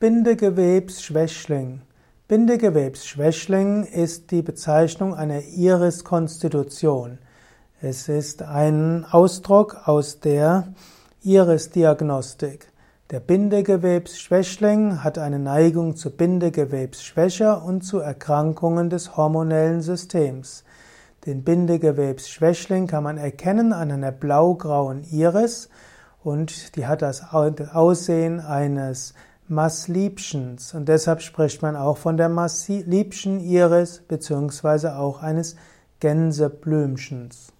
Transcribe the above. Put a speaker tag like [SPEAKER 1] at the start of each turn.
[SPEAKER 1] Bindegewebsschwächling. Bindegewebsschwächling ist die Bezeichnung einer Iriskonstitution. Es ist ein Ausdruck aus der Irisdiagnostik. Der Bindegewebsschwächling hat eine Neigung zu Bindegewebsschwäche und zu Erkrankungen des hormonellen Systems. Den Bindegewebsschwächling kann man erkennen an einer blaugrauen Iris und die hat das Aussehen eines Maßliebchens und deshalb spricht man auch von der Maßliebchen Iris beziehungsweise auch eines Gänseblümchens.